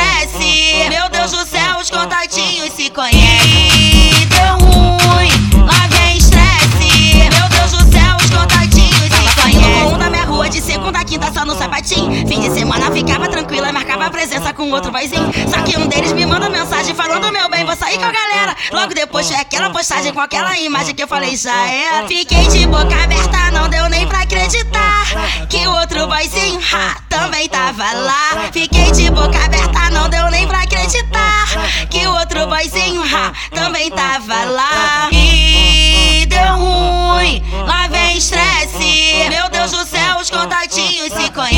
Ah, ah, Meu ah, Deus do céu, os contatinhos se conhecem. Deu ruim, lá vem estresse. Meu Deus do céu, os contatinhos se conhecem. Um na minha rua de segunda quinta só no sapatinho. Fim de semana ficava tranquila, marcava presença com outro vozinho. Só que um deles me manda mensagem falando: Meu bem, vou sair com a galera. Logo depois foi aquela postagem com aquela imagem que eu falei: Já era. Fiquei de boca aberta, não deu nem pra acreditar que o outro vozinho. Ha, mãe tava lá. Fiquei de boca aberta, não deu nem pra acreditar. Que o outro boizinho ha, também tava lá. E deu ruim, lá vem estresse. Meu Deus do céu, os contatinhos se conhecem.